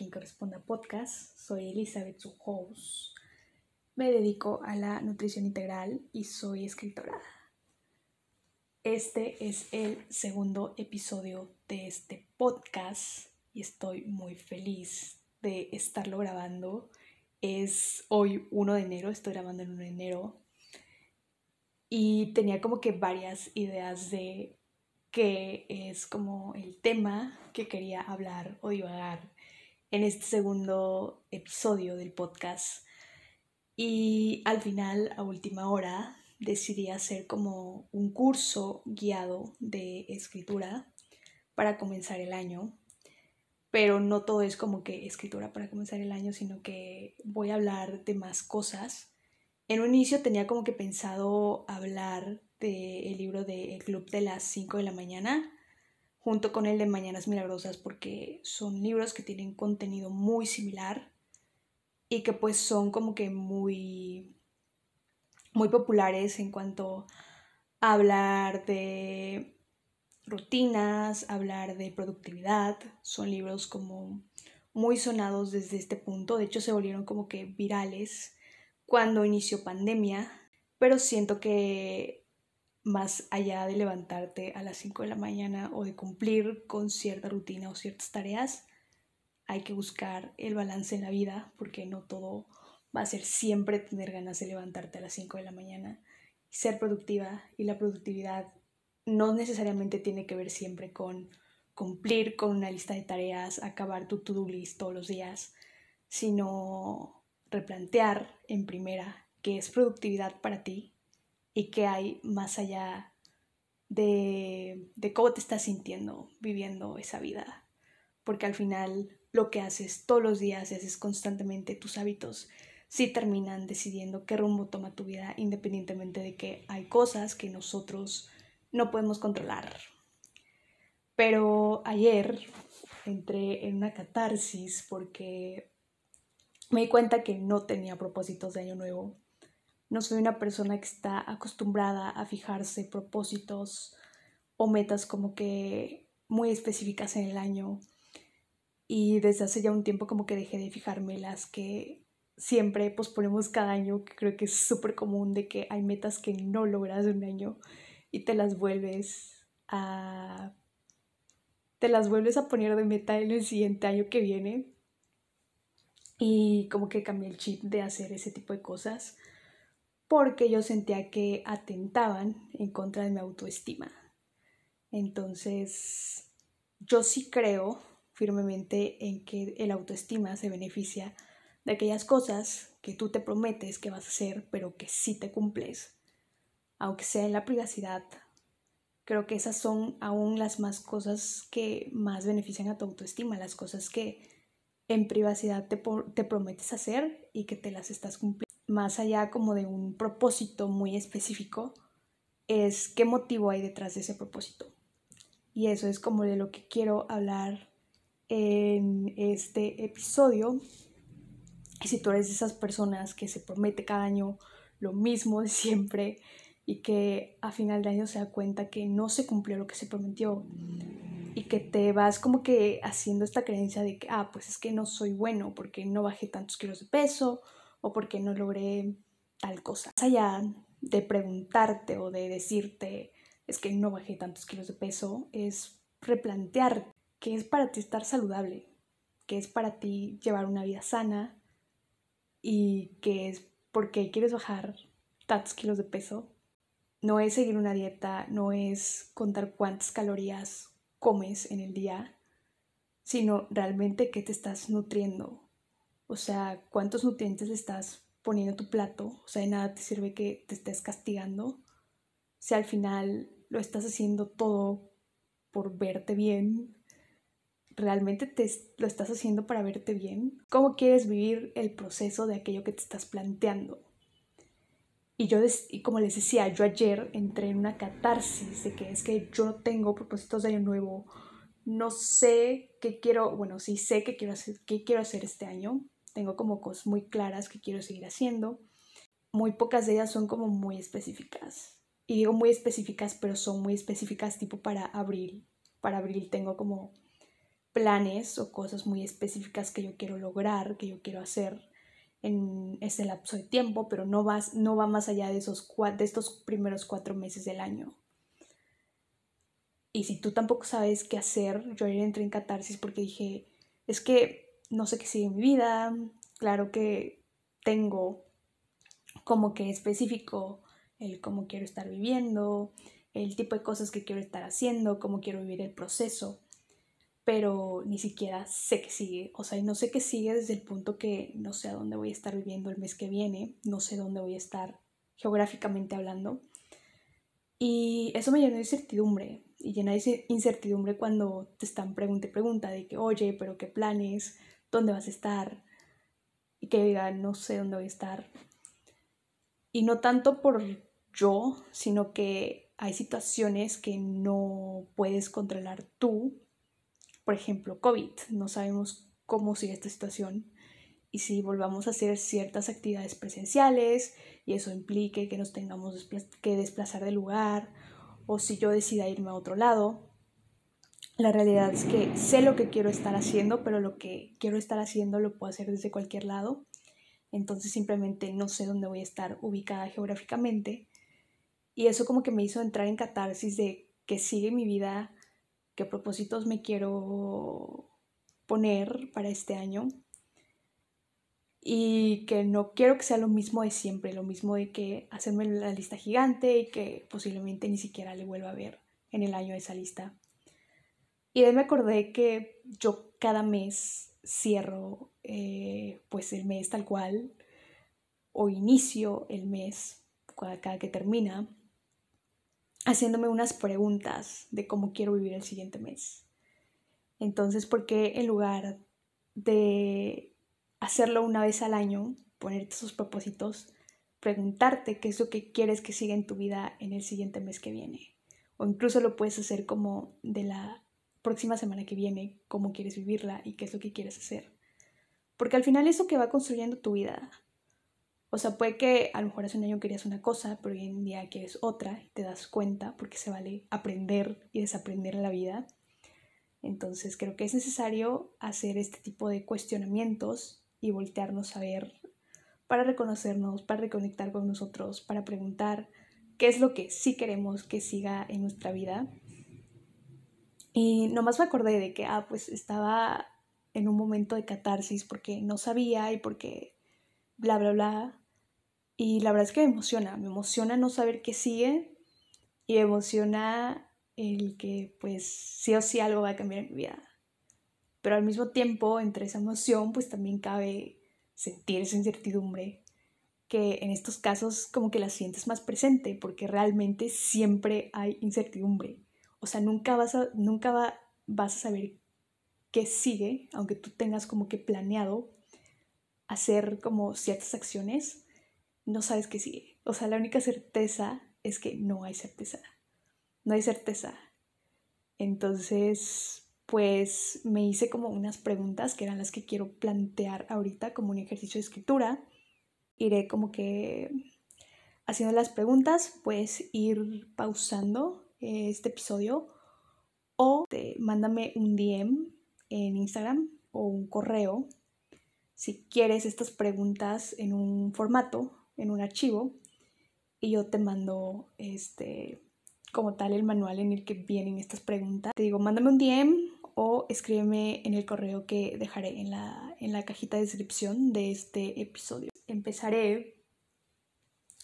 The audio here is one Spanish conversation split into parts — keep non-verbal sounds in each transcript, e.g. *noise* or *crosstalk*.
quien corresponda podcast. Soy Elizabeth, su. Me dedico a la nutrición integral y soy escritora. Este es el segundo episodio de este podcast y estoy muy feliz de estarlo grabando. Es hoy 1 de enero, estoy grabando el 1 de enero y tenía como que varias ideas de qué es como el tema que quería hablar o divagar en este segundo episodio del podcast. Y al final, a última hora, decidí hacer como un curso guiado de escritura para comenzar el año. Pero no todo es como que escritura para comenzar el año, sino que voy a hablar de más cosas en un inicio tenía como que pensado hablar del libro de El Club de las 5 de la mañana, junto con el de Mañanas Milagrosas, porque son libros que tienen contenido muy similar y que pues son como que muy, muy populares en cuanto a hablar de rutinas, hablar de productividad. Son libros como muy sonados desde este punto, de hecho se volvieron como que virales cuando inició pandemia, pero siento que más allá de levantarte a las 5 de la mañana o de cumplir con cierta rutina o ciertas tareas, hay que buscar el balance en la vida porque no todo va a ser siempre tener ganas de levantarte a las 5 de la mañana. Y ser productiva y la productividad no necesariamente tiene que ver siempre con cumplir con una lista de tareas, acabar tu to-do list todos los días, sino replantear en primera qué es productividad para ti y qué hay más allá de, de cómo te estás sintiendo viviendo esa vida. Porque al final lo que haces todos los días y haces constantemente tus hábitos sí terminan decidiendo qué rumbo toma tu vida independientemente de que hay cosas que nosotros no podemos controlar. Pero ayer entré en una catarsis porque me di cuenta que no tenía propósitos de año nuevo. No soy una persona que está acostumbrada a fijarse propósitos o metas como que muy específicas en el año. Y desde hace ya un tiempo como que dejé de fijarme las que siempre posponemos cada año, que creo que es súper común de que hay metas que no logras en un año y te las vuelves a te las vuelves a poner de meta en el siguiente año que viene y como que cambié el chip de hacer ese tipo de cosas porque yo sentía que atentaban en contra de mi autoestima. Entonces, yo sí creo firmemente en que el autoestima se beneficia de aquellas cosas que tú te prometes que vas a hacer, pero que sí te cumples, aunque sea en la privacidad. Creo que esas son aún las más cosas que más benefician a tu autoestima, las cosas que en privacidad te, te prometes hacer y que te las estás cumpliendo. Más allá como de un propósito muy específico, es qué motivo hay detrás de ese propósito. Y eso es como de lo que quiero hablar en este episodio. Y si tú eres de esas personas que se promete cada año lo mismo de siempre y que a final de año se da cuenta que no se cumplió lo que se prometió, y que te vas como que haciendo esta creencia de que, ah, pues es que no soy bueno porque no bajé tantos kilos de peso o porque no logré tal cosa. Más allá de preguntarte o de decirte, es que no bajé tantos kilos de peso, es replantear qué es para ti estar saludable, qué es para ti llevar una vida sana y qué es porque quieres bajar tantos kilos de peso. No es seguir una dieta, no es contar cuántas calorías comes en el día, sino realmente qué te estás nutriendo. O sea, cuántos nutrientes le estás poniendo a tu plato. O sea, de nada te sirve que te estés castigando. Si al final lo estás haciendo todo por verte bien, realmente te lo estás haciendo para verte bien. ¿Cómo quieres vivir el proceso de aquello que te estás planteando? Y yo, y como les decía, yo ayer entré en una catarsis de que es que yo no tengo propósitos de año nuevo, no sé qué quiero, bueno, sí sé qué quiero hacer, qué quiero hacer este año, tengo como cosas muy claras que quiero seguir haciendo, muy pocas de ellas son como muy específicas. Y digo muy específicas, pero son muy específicas tipo para abril. Para abril tengo como planes o cosas muy específicas que yo quiero lograr, que yo quiero hacer en ese lapso de tiempo, pero no, vas, no va más allá de, esos, de estos primeros cuatro meses del año. Y si tú tampoco sabes qué hacer, yo ayer entré en catarsis porque dije, es que no sé qué sigue mi vida, claro que tengo como que específico el cómo quiero estar viviendo, el tipo de cosas que quiero estar haciendo, cómo quiero vivir el proceso, pero ni siquiera sé qué sigue. O sea, no sé qué sigue desde el punto que no sé a dónde voy a estar viviendo el mes que viene, no sé dónde voy a estar geográficamente hablando. Y eso me llenó de incertidumbre. Y llena de incertidumbre cuando te están pregunta y pregunta de que, oye, pero qué planes, dónde vas a estar. Y que diga, no sé dónde voy a estar. Y no tanto por yo, sino que hay situaciones que no puedes controlar tú. Por ejemplo, COVID. No sabemos cómo sigue esta situación y si volvamos a hacer ciertas actividades presenciales y eso implique que nos tengamos que desplazar de lugar o si yo decida irme a otro lado. La realidad es que sé lo que quiero estar haciendo, pero lo que quiero estar haciendo lo puedo hacer desde cualquier lado. Entonces simplemente no sé dónde voy a estar ubicada geográficamente. Y eso como que me hizo entrar en catarsis de que sigue mi vida, qué propósitos me quiero poner para este año y que no quiero que sea lo mismo de siempre, lo mismo de que hacerme la lista gigante y que posiblemente ni siquiera le vuelva a ver en el año esa lista. Y de ahí me acordé que yo cada mes cierro eh, pues el mes tal cual o inicio el mes cada que termina haciéndome unas preguntas de cómo quiero vivir el siguiente mes. Entonces, ¿por qué en lugar de hacerlo una vez al año, ponerte esos propósitos, preguntarte qué es lo que quieres que siga en tu vida en el siguiente mes que viene. O incluso lo puedes hacer como de la próxima semana que viene, cómo quieres vivirla y qué es lo que quieres hacer. Porque al final eso que va construyendo tu vida. O sea, puede que a lo mejor hace un año querías una cosa, pero hoy en día quieres otra y te das cuenta porque se vale aprender y desaprender en la vida. Entonces creo que es necesario hacer este tipo de cuestionamientos y voltearnos a ver para reconocernos, para reconectar con nosotros, para preguntar qué es lo que sí queremos que siga en nuestra vida. Y nomás me acordé de que, ah, pues estaba en un momento de catarsis porque no sabía y porque bla, bla, bla. Y la verdad es que me emociona, me emociona no saber qué sigue y me emociona el que pues sí o sí algo va a cambiar en mi vida pero al mismo tiempo entre esa emoción pues también cabe sentir esa incertidumbre que en estos casos como que la sientes más presente porque realmente siempre hay incertidumbre. O sea, nunca vas a, nunca va, vas a saber qué sigue, aunque tú tengas como que planeado hacer como ciertas acciones, no sabes qué sigue. O sea, la única certeza es que no hay certeza. No hay certeza. Entonces, pues me hice como unas preguntas que eran las que quiero plantear ahorita como un ejercicio de escritura. Iré como que haciendo las preguntas, puedes ir pausando este episodio o te, mándame un DM en Instagram o un correo si quieres estas preguntas en un formato, en un archivo, y yo te mando este como tal el manual en el que vienen estas preguntas. Te digo, mándame un DM o escríbeme en el correo que dejaré en la, en la cajita de descripción de este episodio. Empezaré.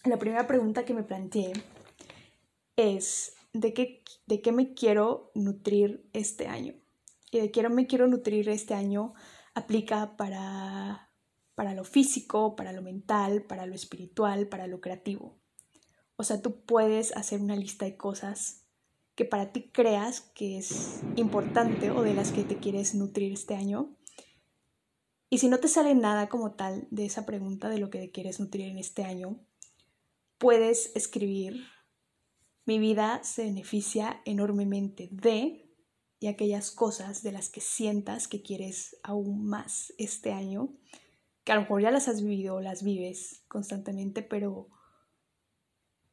La primera pregunta que me planteé es ¿de qué, de qué me quiero nutrir este año? Y de qué me quiero nutrir este año aplica para, para lo físico, para lo mental, para lo espiritual, para lo creativo. O sea, tú puedes hacer una lista de cosas que para ti creas que es importante o de las que te quieres nutrir este año. Y si no te sale nada como tal de esa pregunta de lo que te quieres nutrir en este año, puedes escribir, mi vida se beneficia enormemente de y aquellas cosas de las que sientas que quieres aún más este año, que a lo mejor ya las has vivido o las vives constantemente, pero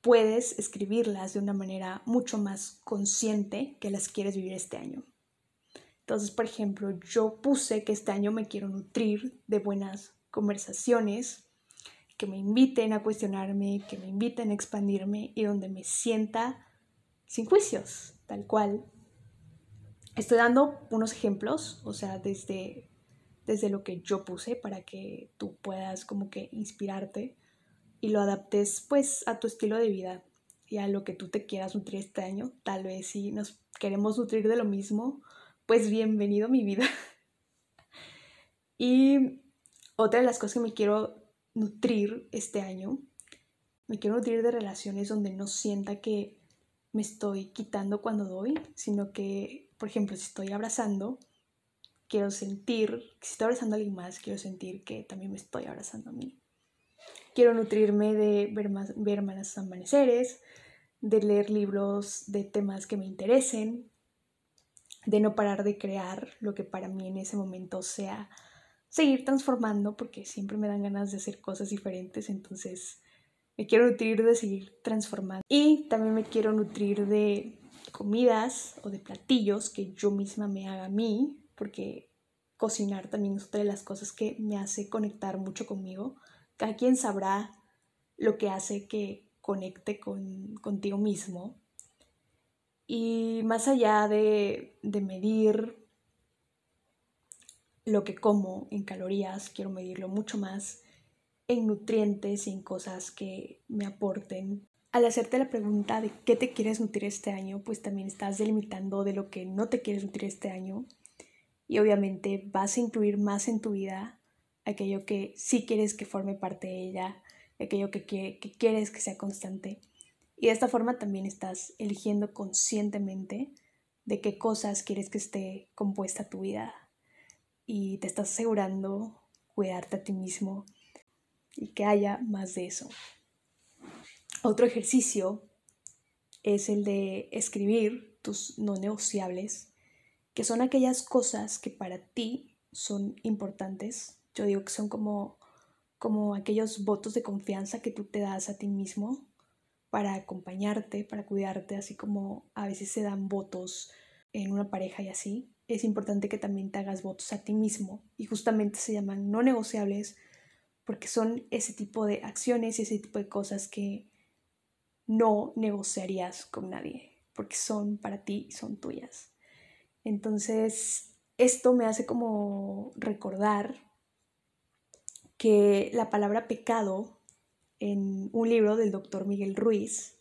puedes escribirlas de una manera mucho más consciente que las quieres vivir este año. Entonces, por ejemplo, yo puse que este año me quiero nutrir de buenas conversaciones que me inviten a cuestionarme, que me inviten a expandirme y donde me sienta sin juicios, tal cual. Estoy dando unos ejemplos, o sea, desde, desde lo que yo puse para que tú puedas como que inspirarte y lo adaptes pues a tu estilo de vida y a lo que tú te quieras nutrir este año. Tal vez si nos queremos nutrir de lo mismo, pues bienvenido a mi vida. *laughs* y otra de las cosas que me quiero nutrir este año, me quiero nutrir de relaciones donde no sienta que me estoy quitando cuando doy, sino que, por ejemplo, si estoy abrazando, quiero sentir, si estoy abrazando a alguien más, quiero sentir que también me estoy abrazando a mí. Quiero nutrirme de ver, más, ver más amaneceres, de leer libros de temas que me interesen, de no parar de crear lo que para mí en ese momento sea seguir transformando, porque siempre me dan ganas de hacer cosas diferentes, entonces me quiero nutrir de seguir transformando. Y también me quiero nutrir de comidas o de platillos que yo misma me haga a mí, porque cocinar también es otra de las cosas que me hace conectar mucho conmigo. Cada quien sabrá lo que hace que conecte con, contigo mismo. Y más allá de, de medir lo que como en calorías, quiero medirlo mucho más en nutrientes y en cosas que me aporten. Al hacerte la pregunta de qué te quieres nutrir este año, pues también estás delimitando de lo que no te quieres nutrir este año. Y obviamente vas a incluir más en tu vida aquello que sí quieres que forme parte de ella, aquello que, que, que quieres que sea constante. Y de esta forma también estás eligiendo conscientemente de qué cosas quieres que esté compuesta tu vida. Y te estás asegurando cuidarte a ti mismo y que haya más de eso. Otro ejercicio es el de escribir tus no negociables, que son aquellas cosas que para ti son importantes. Yo digo que son como, como aquellos votos de confianza que tú te das a ti mismo para acompañarte, para cuidarte, así como a veces se dan votos en una pareja y así. Es importante que también te hagas votos a ti mismo y justamente se llaman no negociables porque son ese tipo de acciones y ese tipo de cosas que no negociarías con nadie, porque son para ti, son tuyas. Entonces, esto me hace como recordar que la palabra pecado en un libro del doctor Miguel Ruiz,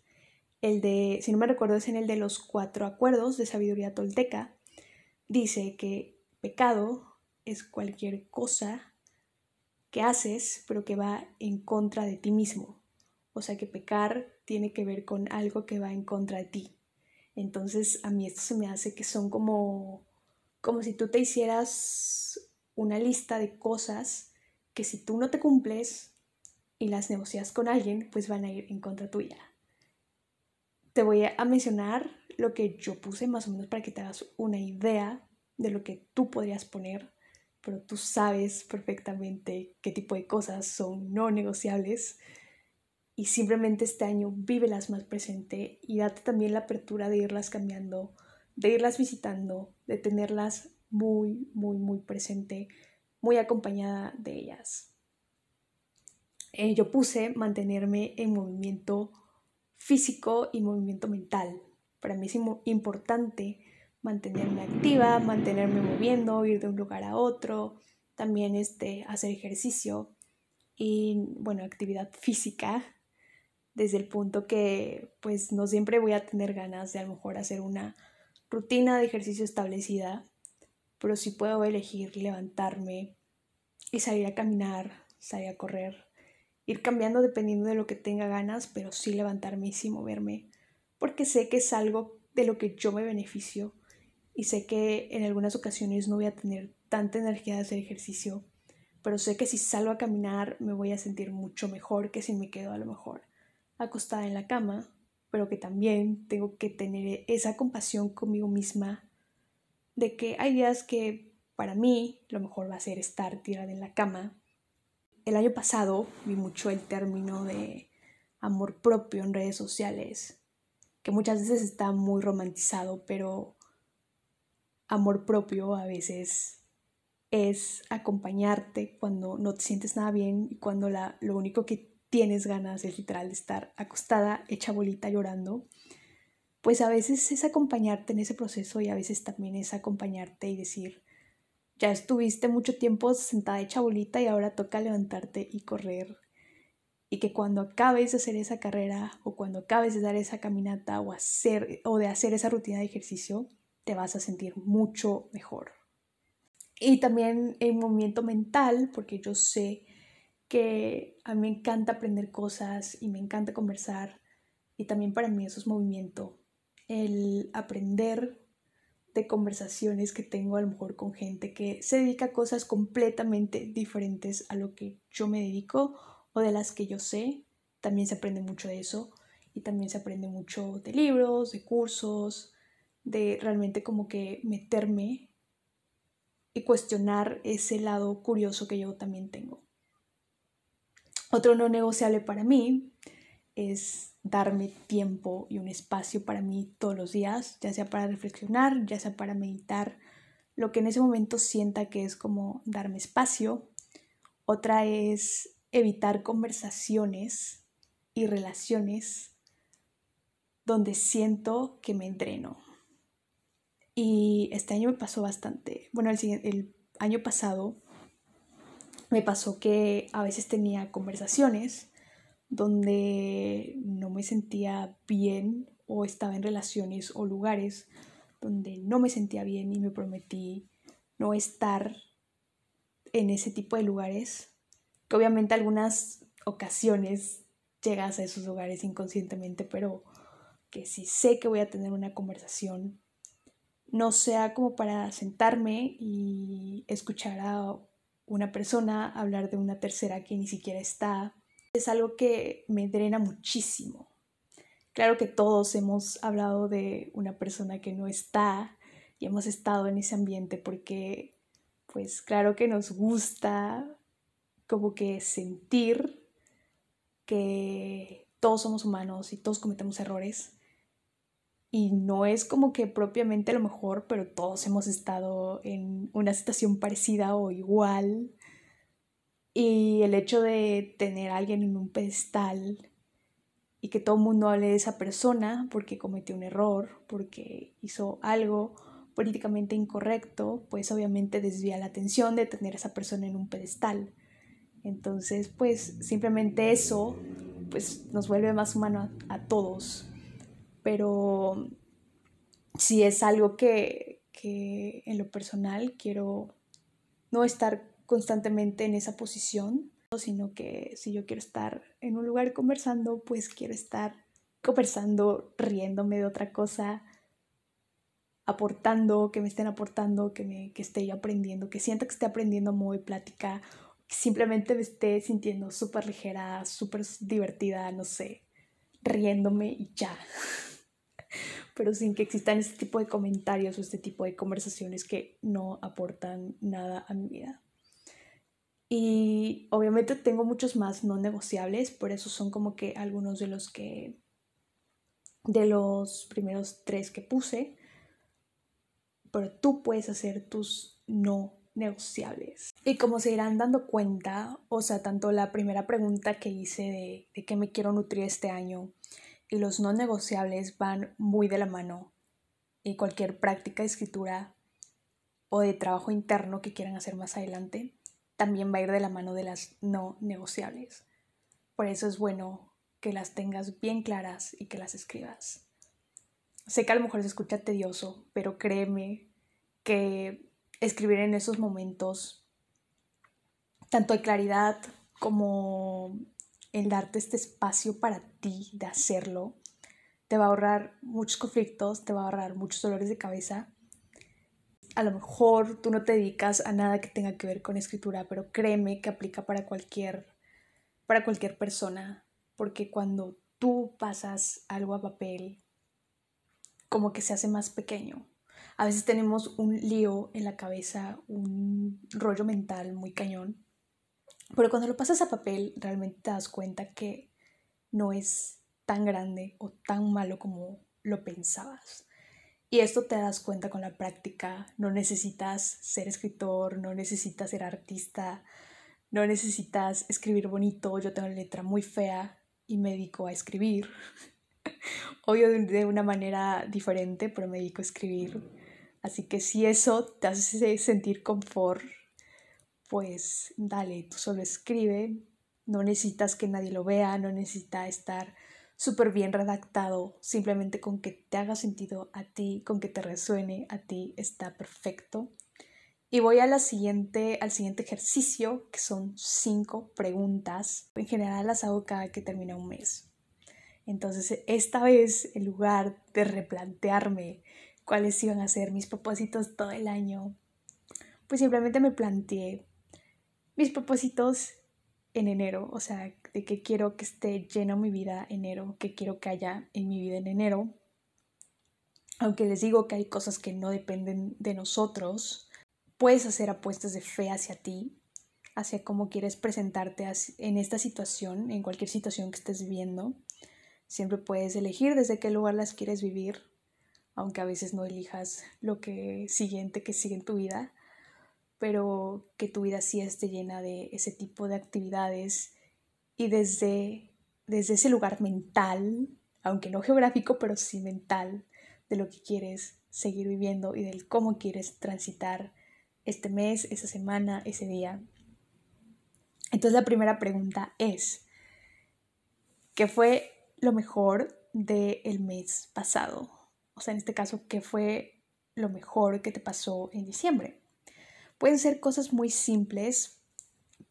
el de, si no me recuerdo, es en el de los cuatro acuerdos de sabiduría tolteca, dice que pecado es cualquier cosa que haces, pero que va en contra de ti mismo. O sea que pecar tiene que ver con algo que va en contra de ti. Entonces a mí esto se me hace que son como, como si tú te hicieras una lista de cosas que si tú no te cumples y las negocias con alguien, pues van a ir en contra tuya. Te voy a mencionar lo que yo puse más o menos para que te hagas una idea de lo que tú podrías poner pero tú sabes perfectamente qué tipo de cosas son no negociables y simplemente este año vívelas más presente y date también la apertura de irlas cambiando, de irlas visitando, de tenerlas muy, muy, muy presente, muy acompañada de ellas. Eh, yo puse mantenerme en movimiento físico y movimiento mental. Para mí es importante mantenerme activa, mantenerme moviendo, ir de un lugar a otro, también este, hacer ejercicio y, bueno, actividad física, desde el punto que pues no siempre voy a tener ganas de a lo mejor hacer una rutina de ejercicio establecida, pero sí puedo elegir levantarme y salir a caminar, salir a correr, ir cambiando dependiendo de lo que tenga ganas, pero sí levantarme y sí moverme, porque sé que es algo de lo que yo me beneficio y sé que en algunas ocasiones no voy a tener tanta energía de hacer ejercicio, pero sé que si salgo a caminar me voy a sentir mucho mejor que si me quedo a lo mejor acostada en la cama, pero que también tengo que tener esa compasión conmigo misma de que hay días que para mí lo mejor va a ser estar tirada en la cama. El año pasado vi mucho el término de amor propio en redes sociales, que muchas veces está muy romantizado, pero amor propio a veces es acompañarte cuando no te sientes nada bien y cuando la, lo único que tienes ganas es literal de estar acostada, hecha bolita, llorando. Pues a veces es acompañarte en ese proceso y a veces también es acompañarte y decir, ya estuviste mucho tiempo sentada hecha bolita y ahora toca levantarte y correr. Y que cuando acabes de hacer esa carrera o cuando acabes de dar esa caminata o, hacer, o de hacer esa rutina de ejercicio, te vas a sentir mucho mejor. Y también el movimiento mental, porque yo sé que a mí me encanta aprender cosas y me encanta conversar. Y también para mí eso es movimiento. El aprender de conversaciones que tengo a lo mejor con gente que se dedica a cosas completamente diferentes a lo que yo me dedico o de las que yo sé. También se aprende mucho de eso y también se aprende mucho de libros, de cursos, de realmente como que meterme y cuestionar ese lado curioso que yo también tengo. Otro no negociable para mí es darme tiempo y un espacio para mí todos los días, ya sea para reflexionar, ya sea para meditar, lo que en ese momento sienta que es como darme espacio. Otra es evitar conversaciones y relaciones donde siento que me dreno. Y este año me pasó bastante. Bueno, el, el año pasado me pasó que a veces tenía conversaciones donde no me sentía bien o estaba en relaciones o lugares donde no me sentía bien y me prometí no estar en ese tipo de lugares, que obviamente algunas ocasiones llegas a esos lugares inconscientemente, pero que si sé que voy a tener una conversación, no sea como para sentarme y escuchar a una persona hablar de una tercera que ni siquiera está es algo que me drena muchísimo. Claro que todos hemos hablado de una persona que no está y hemos estado en ese ambiente porque, pues claro que nos gusta como que sentir que todos somos humanos y todos cometemos errores. Y no es como que propiamente lo mejor, pero todos hemos estado en una situación parecida o igual y el hecho de tener a alguien en un pedestal y que todo el mundo hable de esa persona porque cometió un error, porque hizo algo políticamente incorrecto, pues obviamente desvía la atención de tener a esa persona en un pedestal. Entonces, pues simplemente eso pues nos vuelve más humano a, a todos. Pero si es algo que, que en lo personal quiero no estar constantemente en esa posición, sino que si yo quiero estar en un lugar conversando, pues quiero estar conversando, riéndome de otra cosa, aportando, que me estén aportando, que, me, que esté yo aprendiendo, que sienta que esté aprendiendo muy plática, que simplemente me esté sintiendo súper ligera, súper divertida, no sé, riéndome y ya. *laughs* Pero sin que existan este tipo de comentarios o este tipo de conversaciones que no aportan nada a mi vida. Y obviamente tengo muchos más no negociables, por eso son como que algunos de los que, de los primeros tres que puse, pero tú puedes hacer tus no negociables. Y como se irán dando cuenta, o sea, tanto la primera pregunta que hice de, de qué me quiero nutrir este año y los no negociables van muy de la mano. Y cualquier práctica de escritura o de trabajo interno que quieran hacer más adelante también va a ir de la mano de las no negociables. Por eso es bueno que las tengas bien claras y que las escribas. Sé que a lo mejor se escucha tedioso, pero créeme que escribir en esos momentos, tanto de claridad como el darte este espacio para ti de hacerlo, te va a ahorrar muchos conflictos, te va a ahorrar muchos dolores de cabeza a lo mejor tú no te dedicas a nada que tenga que ver con escritura, pero créeme que aplica para cualquier, para cualquier persona, porque cuando tú pasas algo a papel, como que se hace más pequeño. A veces tenemos un lío en la cabeza, un rollo mental muy cañón, pero cuando lo pasas a papel realmente te das cuenta que no es tan grande o tan malo como lo pensabas. Y esto te das cuenta con la práctica. No necesitas ser escritor, no necesitas ser artista, no necesitas escribir bonito. Yo tengo una letra muy fea y me dedico a escribir. *laughs* Obvio de una manera diferente, pero me dedico a escribir. Así que si eso te hace sentir confort, pues dale, tú solo escribe. No necesitas que nadie lo vea, no necesita estar súper bien redactado, simplemente con que te haga sentido a ti, con que te resuene a ti, está perfecto. Y voy a la siguiente, al siguiente ejercicio, que son cinco preguntas. En general las hago cada que termina un mes. Entonces, esta vez, en lugar de replantearme cuáles iban a ser mis propósitos todo el año, pues simplemente me planteé mis propósitos en enero, o sea, de que quiero que esté lleno mi vida enero, que quiero que haya en mi vida en enero. Aunque les digo que hay cosas que no dependen de nosotros, puedes hacer apuestas de fe hacia ti, hacia cómo quieres presentarte en esta situación, en cualquier situación que estés viviendo. Siempre puedes elegir desde qué lugar las quieres vivir, aunque a veces no elijas lo que siguiente que sigue en tu vida pero que tu vida sí esté llena de ese tipo de actividades y desde, desde ese lugar mental, aunque no geográfico, pero sí mental, de lo que quieres seguir viviendo y del cómo quieres transitar este mes, esa semana, ese día. Entonces la primera pregunta es, ¿qué fue lo mejor del mes pasado? O sea, en este caso, ¿qué fue lo mejor que te pasó en diciembre? Pueden ser cosas muy simples,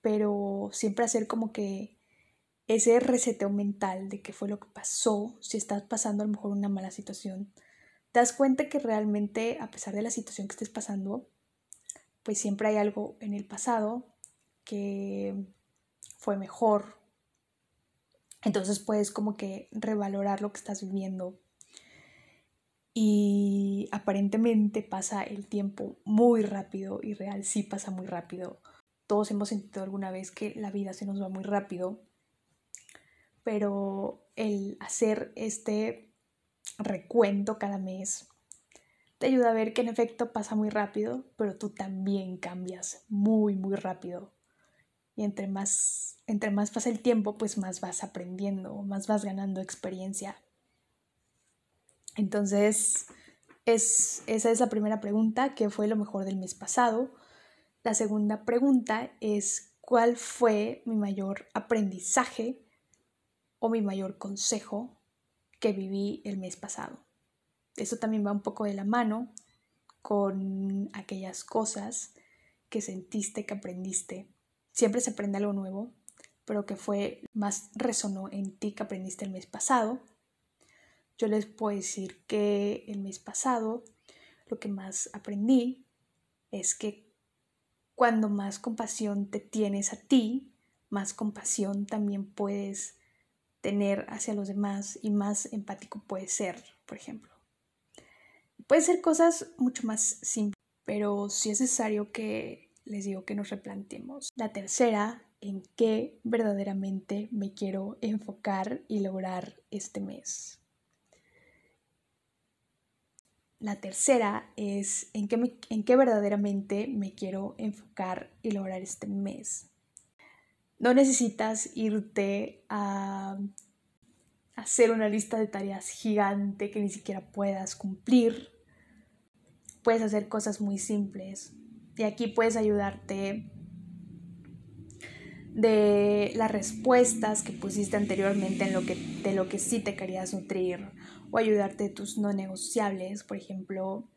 pero siempre hacer como que ese reseteo mental de qué fue lo que pasó, si estás pasando a lo mejor una mala situación, te das cuenta que realmente a pesar de la situación que estés pasando, pues siempre hay algo en el pasado que fue mejor. Entonces puedes como que revalorar lo que estás viviendo y aparentemente pasa el tiempo muy rápido y real sí pasa muy rápido. Todos hemos sentido alguna vez que la vida se nos va muy rápido, pero el hacer este recuento cada mes te ayuda a ver que en efecto pasa muy rápido, pero tú también cambias muy, muy rápido. Y entre más, entre más pasa el tiempo, pues más vas aprendiendo, más vas ganando experiencia. Entonces, es, esa es la primera pregunta, ¿qué fue lo mejor del mes pasado? La segunda pregunta es, ¿cuál fue mi mayor aprendizaje o mi mayor consejo que viví el mes pasado? Eso también va un poco de la mano con aquellas cosas que sentiste, que aprendiste. Siempre se aprende algo nuevo, pero que fue más resonó en ti que aprendiste el mes pasado yo les puedo decir que el mes pasado lo que más aprendí es que cuando más compasión te tienes a ti, más compasión también puedes tener hacia los demás y más empático puedes ser, por ejemplo. Puede ser cosas mucho más simples, pero sí es necesario que les digo que nos replanteemos. La tercera, en qué verdaderamente me quiero enfocar y lograr este mes. La tercera es en qué, en qué verdaderamente me quiero enfocar y lograr este mes. No necesitas irte a hacer una lista de tareas gigante que ni siquiera puedas cumplir. Puedes hacer cosas muy simples. Y aquí puedes ayudarte de las respuestas que pusiste anteriormente en lo que, de lo que sí te querías nutrir o ayudarte de tus no negociables, por ejemplo,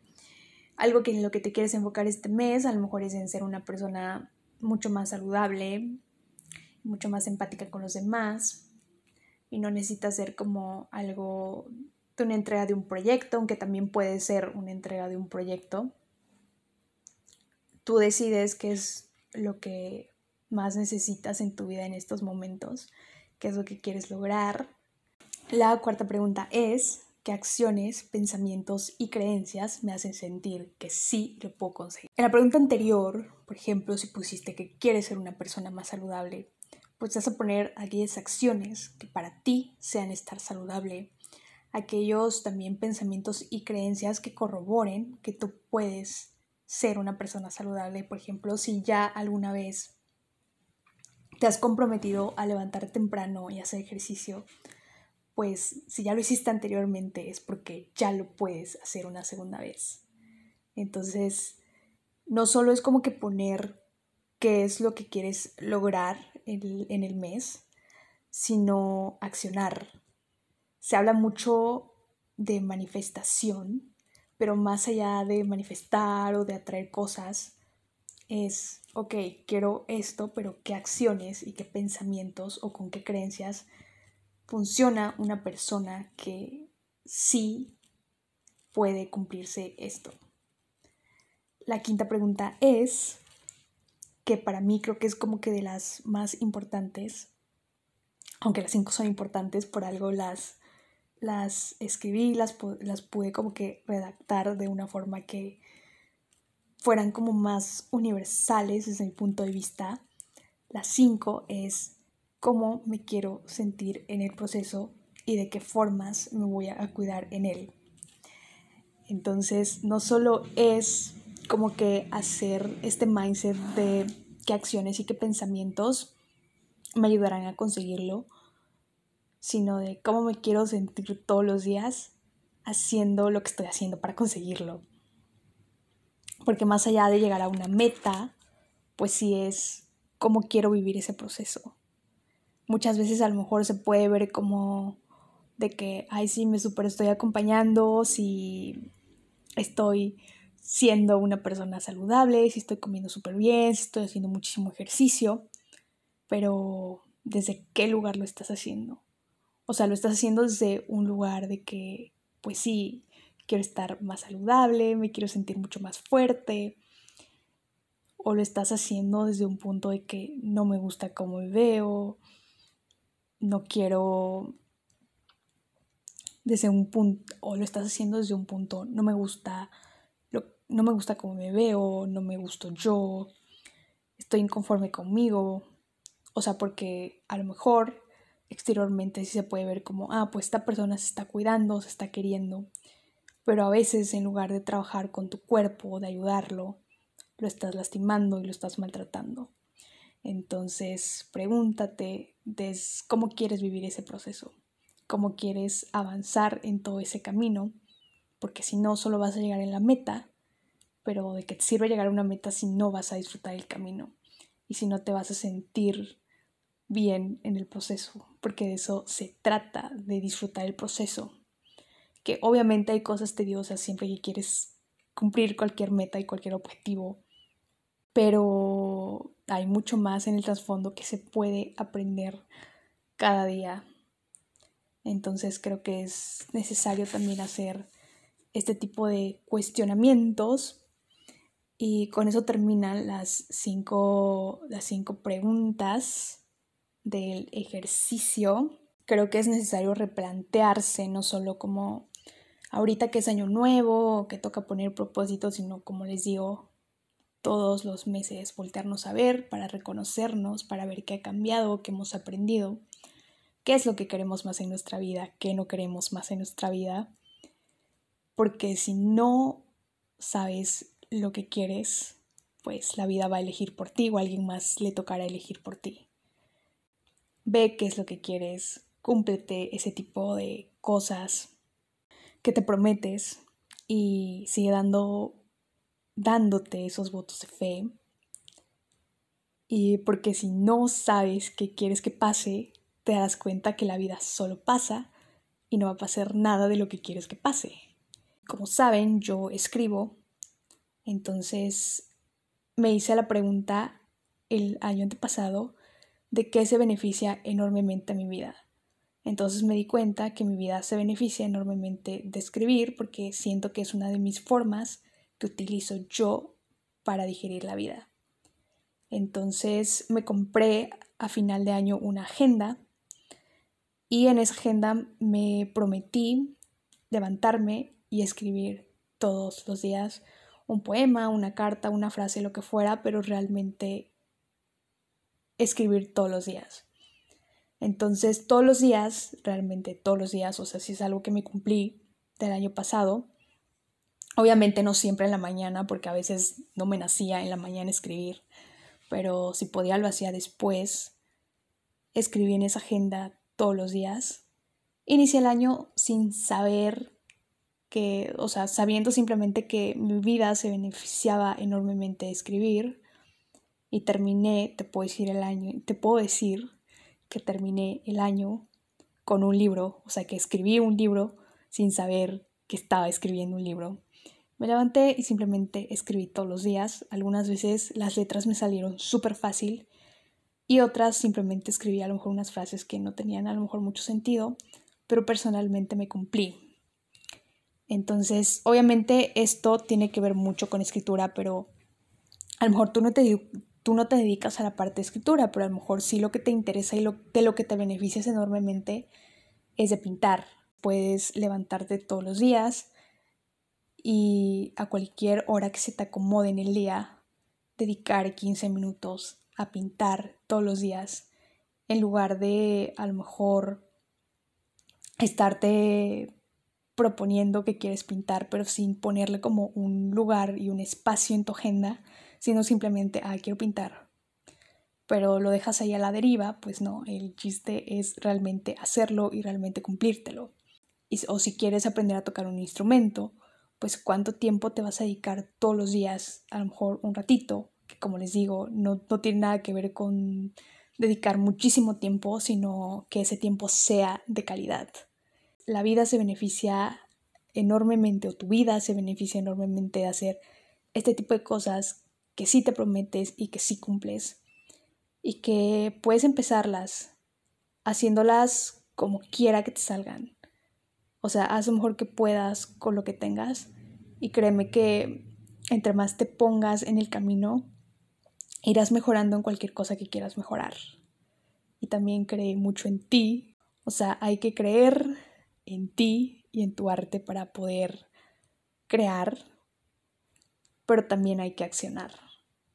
algo que en lo que te quieres enfocar este mes, a lo mejor es en ser una persona mucho más saludable, mucho más empática con los demás y no necesitas ser como algo de una entrega de un proyecto, aunque también puede ser una entrega de un proyecto. Tú decides qué es lo que más necesitas en tu vida en estos momentos, qué es lo que quieres lograr. La cuarta pregunta es, ¿qué acciones, pensamientos y creencias me hacen sentir que sí lo puedo conseguir? En la pregunta anterior, por ejemplo, si pusiste que quieres ser una persona más saludable, pues vas a poner aquellas acciones que para ti sean estar saludable, aquellos también pensamientos y creencias que corroboren que tú puedes ser una persona saludable. Por ejemplo, si ya alguna vez te has comprometido a levantarte temprano y hacer ejercicio, pues si ya lo hiciste anteriormente es porque ya lo puedes hacer una segunda vez. Entonces, no solo es como que poner qué es lo que quieres lograr en, el mes, sino accionar, se habla mucho de manifestación, pero más allá de manifestar o de atraer cosas, es, ok, quiero esto, pero qué acciones y qué pensamientos o con qué creencias funciona una persona que sí puede cumplirse esto. La quinta pregunta es, que para mí creo que es como que de las más importantes, aunque las cinco son importantes, por algo las las escribí, las, las pude como que redactar de una forma que fueran como más universales desde mi punto de vista. Las cinco es cómo me quiero sentir en el proceso y de qué formas me voy a cuidar en él. Entonces, no solo es como que hacer este mindset de qué acciones y qué pensamientos me ayudarán a conseguirlo, sino de cómo me quiero sentir todos los días haciendo lo que estoy haciendo para conseguirlo. Porque más allá de llegar a una meta, pues sí es cómo quiero vivir ese proceso. Muchas veces a lo mejor se puede ver como de que, ay, sí, me super estoy acompañando, si estoy siendo una persona saludable, si estoy comiendo súper bien, si estoy haciendo muchísimo ejercicio, pero ¿desde qué lugar lo estás haciendo? O sea, lo estás haciendo desde un lugar de que, pues sí, quiero estar más saludable, me quiero sentir mucho más fuerte. O lo estás haciendo desde un punto de que no me gusta cómo me veo, no quiero desde un punto, o lo estás haciendo desde un punto, no me gusta, no me gusta cómo me veo, no me gusto yo, estoy inconforme conmigo, o sea, porque a lo mejor exteriormente sí se puede ver como, ah, pues esta persona se está cuidando, se está queriendo, pero a veces en lugar de trabajar con tu cuerpo, de ayudarlo, lo estás lastimando y lo estás maltratando. Entonces, pregúntate cómo quieres vivir ese proceso, cómo quieres avanzar en todo ese camino, porque si no, solo vas a llegar en la meta, pero de qué te sirve llegar a una meta si no vas a disfrutar el camino y si no te vas a sentir bien en el proceso, porque de eso se trata, de disfrutar el proceso. Que obviamente hay cosas tediosas siempre que quieres cumplir cualquier meta y cualquier objetivo, pero hay mucho más en el trasfondo que se puede aprender cada día. Entonces creo que es necesario también hacer este tipo de cuestionamientos y con eso terminan las cinco, las cinco preguntas del ejercicio, creo que es necesario replantearse, no solo como ahorita que es año nuevo, que toca poner propósitos, sino como les digo, todos los meses voltearnos a ver para reconocernos, para ver qué ha cambiado, qué hemos aprendido, qué es lo que queremos más en nuestra vida, qué no queremos más en nuestra vida. Porque si no sabes lo que quieres, pues la vida va a elegir por ti o alguien más le tocará elegir por ti ve qué es lo que quieres, cúmplete ese tipo de cosas que te prometes y sigue dando, dándote esos votos de fe. Y porque si no sabes qué quieres que pase, te das cuenta que la vida solo pasa y no va a pasar nada de lo que quieres que pase. Como saben, yo escribo, entonces me hice la pregunta el año antepasado de qué se beneficia enormemente a mi vida. Entonces me di cuenta que mi vida se beneficia enormemente de escribir porque siento que es una de mis formas que utilizo yo para digerir la vida. Entonces me compré a final de año una agenda y en esa agenda me prometí levantarme y escribir todos los días un poema, una carta, una frase, lo que fuera, pero realmente escribir todos los días. Entonces, todos los días, realmente todos los días, o sea, si es algo que me cumplí del año pasado, obviamente no siempre en la mañana, porque a veces no me nacía en la mañana escribir, pero si podía lo hacía después, escribí en esa agenda todos los días. Inicié el año sin saber que, o sea, sabiendo simplemente que mi vida se beneficiaba enormemente de escribir y terminé, te puedo decir el año, te puedo decir que terminé el año con un libro, o sea, que escribí un libro sin saber que estaba escribiendo un libro. Me levanté y simplemente escribí todos los días. Algunas veces las letras me salieron súper fácil y otras simplemente escribí a lo mejor unas frases que no tenían a lo mejor mucho sentido, pero personalmente me cumplí. Entonces, obviamente esto tiene que ver mucho con escritura, pero a lo mejor tú no te, tú no te dedicas a la parte de escritura, pero a lo mejor sí lo que te interesa y lo, de lo que te beneficias enormemente es de pintar. Puedes levantarte todos los días y a cualquier hora que se te acomode en el día, dedicar 15 minutos a pintar todos los días en lugar de a lo mejor estarte proponiendo que quieres pintar, pero sin ponerle como un lugar y un espacio en tu agenda, sino simplemente, ah, quiero pintar. Pero lo dejas ahí a la deriva, pues no, el chiste es realmente hacerlo y realmente cumplírtelo. Y, o si quieres aprender a tocar un instrumento, pues cuánto tiempo te vas a dedicar todos los días, a lo mejor un ratito, que como les digo, no, no tiene nada que ver con dedicar muchísimo tiempo, sino que ese tiempo sea de calidad la vida se beneficia enormemente o tu vida se beneficia enormemente de hacer este tipo de cosas que sí te prometes y que sí cumples y que puedes empezarlas haciéndolas como quiera que te salgan. O sea, haz lo mejor que puedas con lo que tengas y créeme que entre más te pongas en el camino, irás mejorando en cualquier cosa que quieras mejorar. Y también cree mucho en ti. O sea, hay que creer en ti y en tu arte para poder crear, pero también hay que accionar.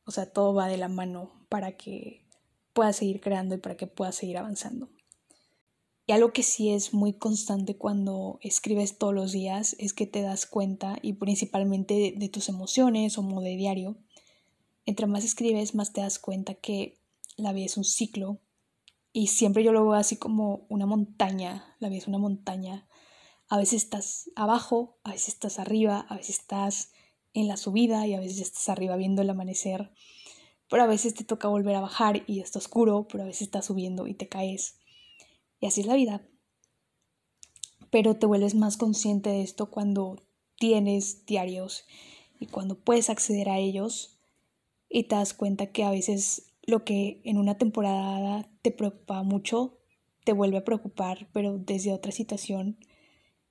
O sea, todo va de la mano para que puedas seguir creando y para que puedas seguir avanzando. Y algo que sí es muy constante cuando escribes todos los días es que te das cuenta, y principalmente de, tus emociones o modo de diario, entre más escribes, más te das cuenta que la vida es un ciclo y siempre yo lo veo así como una montaña, la vida es una montaña. A veces estás abajo, a veces estás arriba, a veces estás en la subida y a veces estás arriba viendo el amanecer. Pero a veces te toca volver a bajar y está oscuro, pero a veces estás subiendo y te caes. Y así es la vida. Pero te vuelves más consciente de esto cuando tienes diarios y cuando puedes acceder a ellos y te das cuenta que a veces lo que en una temporada te preocupa mucho, te vuelve a preocupar, pero desde otra situación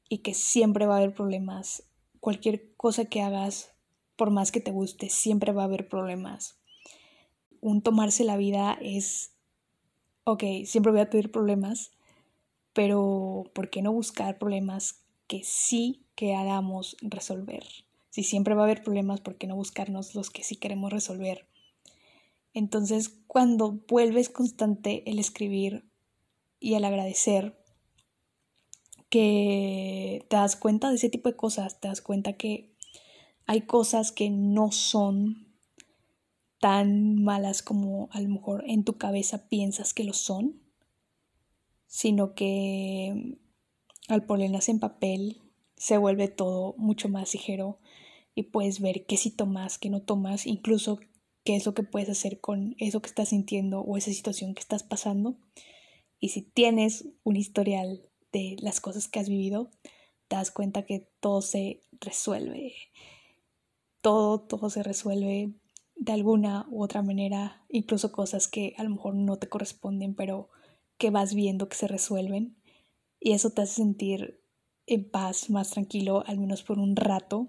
y que siempre va a haber problemas. Cualquier cosa que hagas, por más que te guste, siempre va a haber problemas. Un tomarse la vida es, ok, siempre voy a tener problemas, pero ¿por qué no buscar problemas que sí queramos resolver? Si siempre va a haber problemas, ¿por qué no buscarnos los que sí queremos resolver? Entonces, cuando vuelves constante el escribir y el agradecer, que te das cuenta de ese tipo de cosas, te das cuenta que hay cosas que no son tan malas como a lo mejor en tu cabeza piensas que lo son, sino que al ponerlas en papel se vuelve todo mucho más ligero y puedes ver qué sí tomas, qué no tomas, incluso qué es lo que puedes hacer con eso que estás sintiendo o esa situación que estás pasando. Y si tienes un historial de las cosas que has vivido, te das cuenta que todo se resuelve. Todo, todo se resuelve de alguna u otra manera, incluso cosas que a lo mejor no te corresponden, pero que vas viendo que se resuelven. Y eso te hace sentir en paz, más tranquilo, al menos por un rato.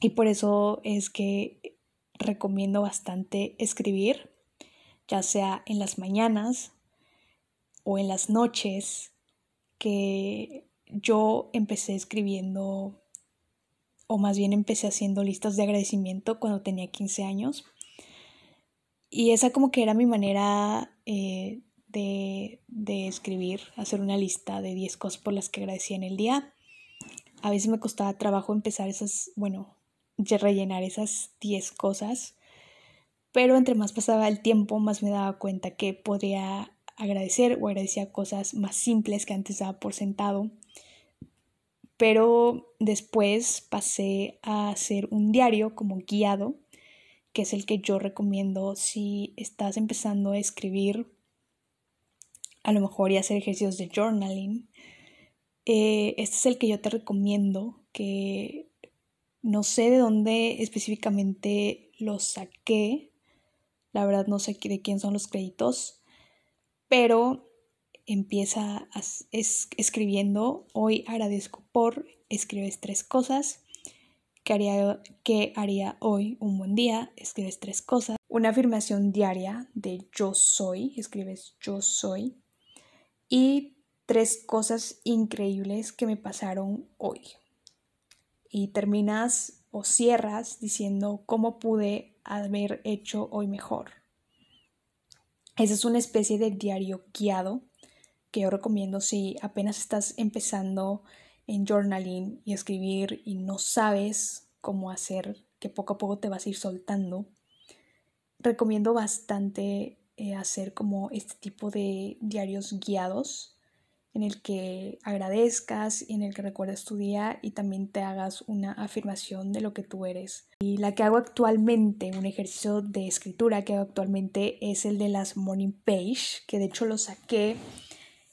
Y por eso es que recomiendo bastante escribir, ya sea en las mañanas o en las noches, que yo empecé escribiendo, o más bien empecé haciendo listas de agradecimiento cuando tenía 15 años. Y esa como que era mi manera eh, de, de escribir, hacer una lista de 10 cosas por las que agradecía en el día. A veces me costaba trabajo empezar esas, bueno, rellenar esas 10 cosas, pero entre más pasaba el tiempo, más me daba cuenta que podría agradecer o agradecía cosas más simples que antes daba por sentado. Pero después pasé a hacer un diario como guiado, que es el que yo recomiendo si estás empezando a escribir, a lo mejor y hacer ejercicios de journaling. Eh, este es el que yo te recomiendo, que no sé de dónde específicamente lo saqué, la verdad no sé de quién son los créditos, pero empieza escribiendo, hoy agradezco por, escribes tres cosas, que haría, que haría hoy un buen día, escribes tres cosas, una afirmación diaria de yo soy, escribes yo soy, y tres cosas increíbles que me pasaron hoy. Y terminas o cierras diciendo cómo pude haber hecho hoy mejor. Esa es una especie de diario guiado que yo recomiendo si apenas estás empezando en journaling y escribir y no sabes cómo hacer, que poco a poco te vas a ir soltando. Recomiendo bastante eh, hacer como este tipo de diarios guiados en el que agradezcas en el que recuerdes tu día y también te hagas una afirmación de lo que tú eres. Y la que hago actualmente, un ejercicio de escritura que hago actualmente es el de las morning page, que de hecho lo saqué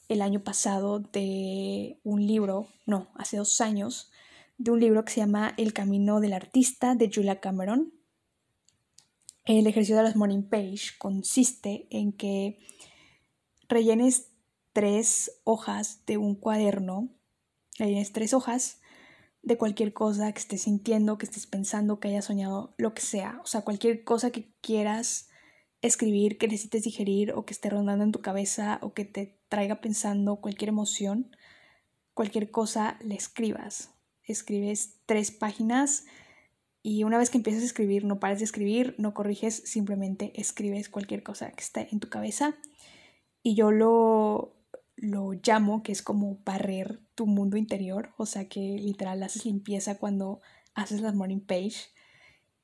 el año pasado de un libro, no, hace dos años, de un libro que se llama El camino del artista de Julia Cameron. El ejercicio de las morning page consiste en que rellenes tres hojas de un cuaderno, tienes tres hojas de cualquier cosa que estés sintiendo, que estés pensando, que hayas soñado, lo que sea, o sea, cualquier cosa que quieras escribir, que necesites digerir o que esté rondando en tu cabeza o que te traiga pensando cualquier emoción, cualquier cosa, le escribas. Escribes tres páginas y una vez que empiezas a escribir, no pares de escribir, no corriges, simplemente escribes cualquier cosa que esté en tu cabeza. Y yo lo, lo llamo, que es como barrer tu mundo interior, o sea que literal haces limpieza cuando haces la morning page.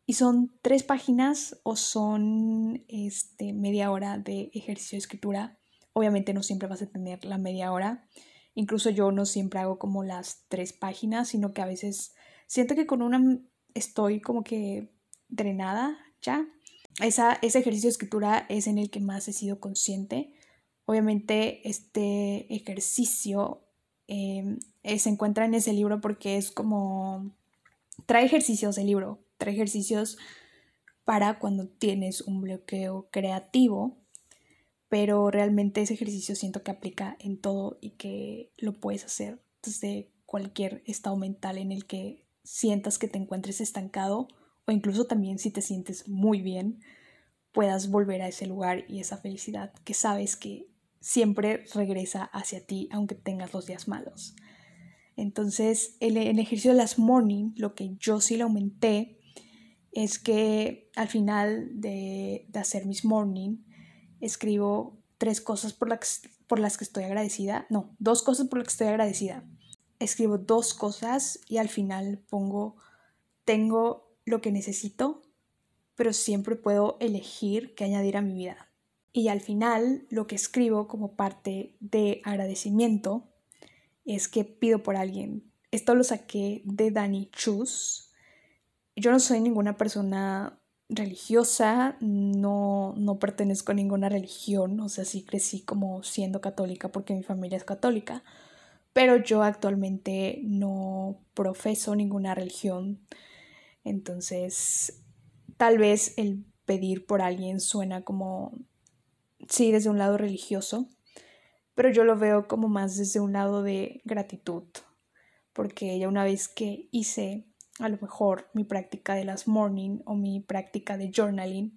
Y son tres páginas o son este, media hora de ejercicio de escritura. Obviamente no siempre vas a tener la media hora. Incluso yo no siempre hago como las tres páginas, sino que a veces siento que con una estoy como que drenada ya. Esa, ese ejercicio de escritura es en el que más he sido consciente Obviamente este ejercicio em, eh, se encuentra en ese libro porque es como... Trae ejercicios el libro, trae ejercicios para cuando tienes un bloqueo creativo, pero realmente ese ejercicio siento que aplica en todo y que lo puedes hacer desde cualquier estado mental en el que sientas que te encuentres estancado o incluso también si te sientes muy bien, puedas volver a ese lugar y esa felicidad que sabes que siempre regresa hacia ti aunque tengas los días malos. Entonces, el, el ejercicio de las morning, lo que yo sí le aumenté es que al final de, hacer mis morning, escribo tres cosas por, por las que estoy agradecida. No, dos cosas por las que estoy agradecida. Escribo dos cosas y al final pongo, tengo lo que necesito, pero siempre puedo elegir qué añadir a mi vida. Y al final lo que escribo como parte de agradecimiento es que pido por alguien. Esto lo saqué de Danny Chus. Yo no soy ninguna persona religiosa, no, no pertenezco a ninguna religión, o sea, sí crecí como siendo católica porque mi familia es católica, pero yo actualmente no profeso ninguna religión. Entonces, tal vez el pedir por alguien suena como sí, desde un lado religioso, pero yo lo veo como más desde un lado de gratitud, porque ya una vez que hice a lo mejor mi práctica de las morning o mi práctica de journaling,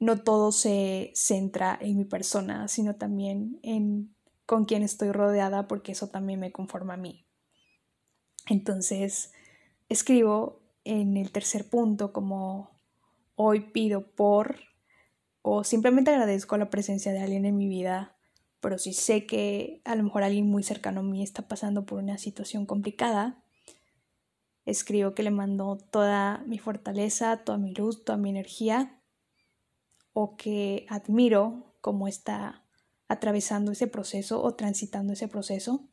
no todo se centra en mi persona, sino también en con quien estoy rodeada, porque eso también me conforma a mí. Entonces, escribo en el tercer punto como hoy pido por o simplemente agradezco la presencia de alguien en mi vida pero si sé que a lo mejor alguien muy cercano a mí está pasando por una situación complicada, escribo que le mando toda mi fortaleza, toda mi luz, toda mi energía, o que admiro cómo está atravesando ese proceso o transitando ese proceso.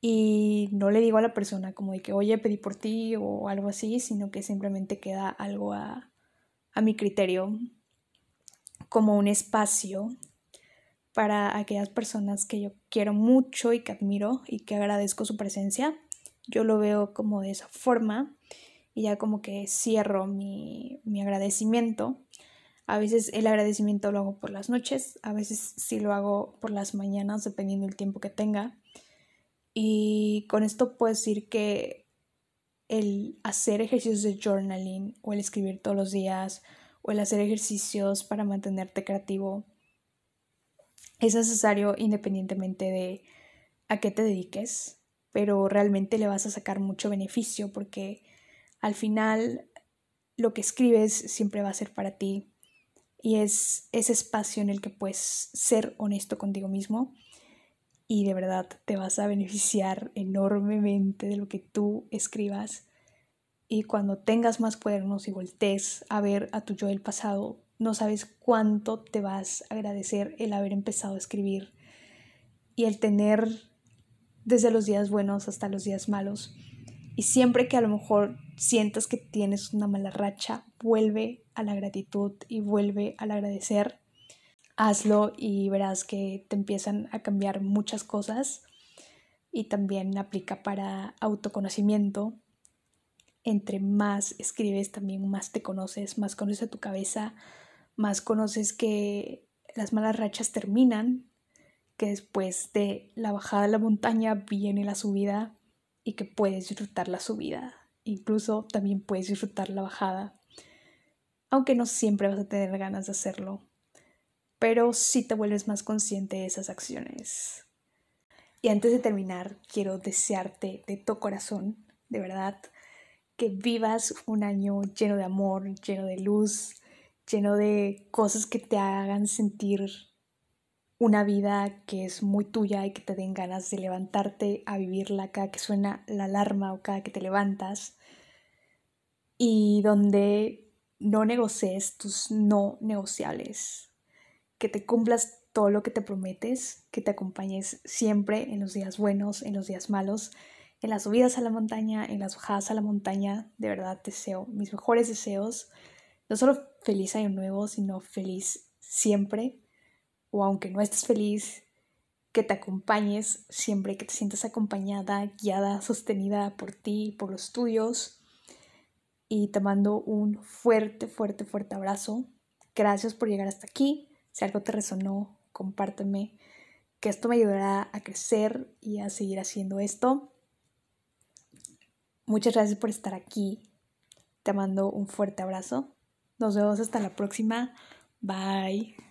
Y no le digo a la persona como de que, oye, pedí por ti o algo así, sino que simplemente queda algo a, a mi criterio como un espacio para aquellas personas que yo quiero mucho y que admiro y que agradezco su presencia. Yo lo veo como de esa forma y ya como que cierro mi, mi agradecimiento. A veces el agradecimiento lo hago por las noches, a veces sí lo hago por las mañanas, dependiendo del tiempo que tenga. Y con esto puedo decir que el hacer ejercicios de journaling o el escribir todos los días o el hacer ejercicios para mantenerte creativo es necesario independientemente de a qué te dediques, pero realmente le vas a sacar mucho beneficio porque al final lo que escribes siempre va a ser para ti y es ese espacio en el que puedes ser honesto contigo mismo y de verdad te vas a beneficiar enormemente de lo que tú escribas y cuando tengas más cuadernos y voltees a ver a tu yo del pasado, no sabes cuánto te vas a agradecer el haber empezado a escribir y el tener desde los días buenos hasta los días malos. Y siempre que a lo mejor sientas que tienes una mala racha, vuelve a la gratitud y vuelve al agradecer. Hazlo y verás que te empiezan a cambiar muchas cosas. Y también aplica para autoconocimiento. Entre más escribes, también más te conoces, más conoces tu cabeza, más conoces que las malas rachas terminan, que después de la bajada de la montaña viene la subida y que puedes disfrutar la subida. Incluso también puedes disfrutar la bajada, aunque no siempre vas a tener ganas de hacerlo, pero sí te vuelves más consciente de esas acciones. Y antes de terminar, quiero desearte de todo corazón, de verdad, que vivas un año lleno de amor, lleno de luz, lleno de cosas que te hagan sentir una vida que es muy tuya y que te den ganas de levantarte a vivirla cada que suena la alarma o cada que te levantas. Y donde no negocies tus no negociables, que te cumplas todo lo que te prometes, que te acompañes siempre en los días buenos, en los días malos, en las subidas a la montaña, en las bajadas a la montaña. De verdad deseo mis mejores deseos no solo feliz año nuevo, sino feliz siempre, o aunque no estés feliz, que te acompañes siempre, que te sientas acompañada, guiada, sostenida por ti, por los tuyos. Y te mando un fuerte, fuerte, fuerte abrazo. Gracias por llegar hasta aquí. Si algo te resonó, compárteme, que esto me ayudará a crecer y a seguir haciendo esto. Muchas gracias por estar aquí. Te mando un fuerte abrazo. Nos vemos hasta la próxima. Bye.